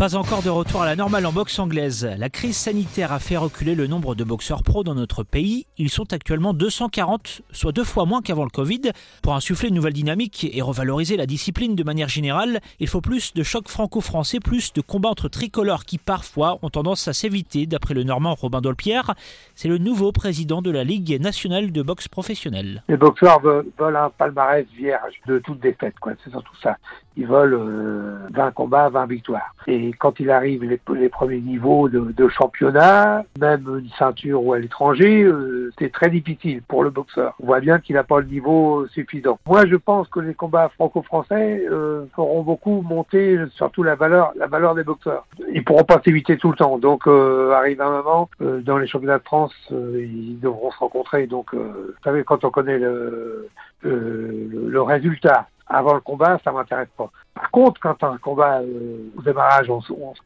Pas encore de retour à la normale en boxe anglaise. La crise sanitaire a fait reculer le nombre de boxeurs pros dans notre pays. Ils sont actuellement 240, soit deux fois moins qu'avant le Covid. Pour insuffler une nouvelle dynamique et revaloriser la discipline de manière générale, il faut plus de chocs franco-français, plus de combats entre tricolores qui parfois ont tendance à s'éviter, d'après le normand Robin Dolpierre. C'est le nouveau président de la Ligue nationale de boxe professionnelle. Les boxeurs veulent, un palmarès vierge de toute défaite, quoi. C'est surtout ça. Ils veulent 20 euh, combats, 20 victoires. Quand il arrive les, premiers niveaux de, championnat, même une ceinture ou à l'étranger, euh, c'est très difficile pour le boxeur. On voit bien qu'il n'a pas le niveau suffisant. Moi, je pense que les combats franco-français euh, feront beaucoup monter surtout la valeur, la valeur des boxeurs. Ils pourront pas s'éviter tout le temps. Donc, euh, arrive un moment dans les championnats de France, ils devront se rencontrer. Donc, vous savez, quand on connaît le, le, le résultat avant le combat, ça m'intéresse pas. Par contre, quand un combat euh, au démarrage, on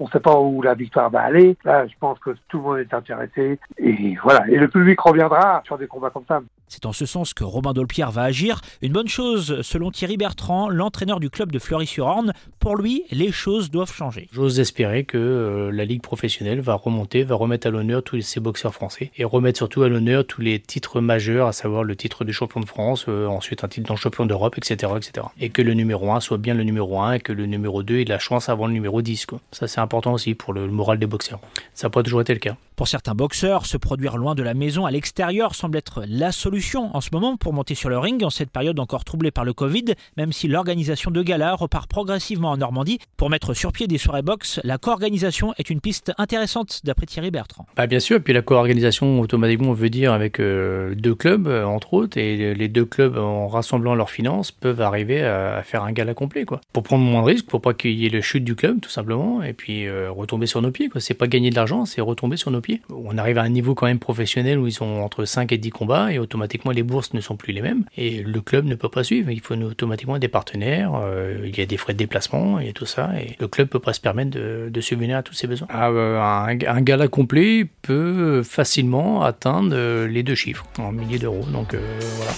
ne sait pas où la victoire va aller, là, je pense que tout le monde est intéressé. Et voilà, et le public reviendra sur des combats comme ça. C'est en ce sens que Robin Dolpierre va agir. Une bonne chose, selon Thierry Bertrand, l'entraîneur du club de Fleury-sur-Orne. Pour lui, les choses doivent changer. J'ose espérer que euh, la ligue professionnelle va remonter, va remettre à l'honneur tous ces boxeurs français et remettre surtout à l'honneur tous les titres majeurs, à savoir le titre de champion de France, euh, ensuite un titre de champion d'Europe, etc., etc. Et que le numéro 1 soit bien le numéro 1 et que le numéro 2 ait la chance avant le numéro 10. Quoi. Ça, c'est important aussi pour le moral des boxeurs. Ça n'a pas toujours été le cas. Pour certains boxeurs, se produire loin de la maison à l'extérieur semble être la solution en ce moment pour monter sur le ring en cette période encore troublée par le Covid, même si l'organisation de gala repart progressivement en Normandie. Pour mettre sur pied des soirées boxe, la co-organisation est une piste intéressante d'après Thierry Bertrand. Bah bien sûr, puis la co-organisation automatiquement veut dire avec euh, deux clubs euh, entre autres, et les deux clubs en rassemblant leurs finances peuvent arriver à, faire un gala complet quoi. Pour prendre moins de risques, pour pas qu'il y ait le chute du club tout simplement, et puis euh, retomber sur nos pieds quoi. C'est pas gagner de l'argent, c'est retomber sur nos pieds on arrive à un niveau quand même professionnel où ils sont entre 5 et 10 combats et automatiquement les bourses ne sont plus les mêmes et le club ne peut pas suivre. Il faut automatiquement des partenaires, euh, il y a des frais de déplacement, il y a tout ça et le club peut pas se permettre de, subvenir à tous ses besoins. Ah, euh, un, un, gala complet peut facilement atteindre les deux chiffres en milliers d'euros. Donc voilà.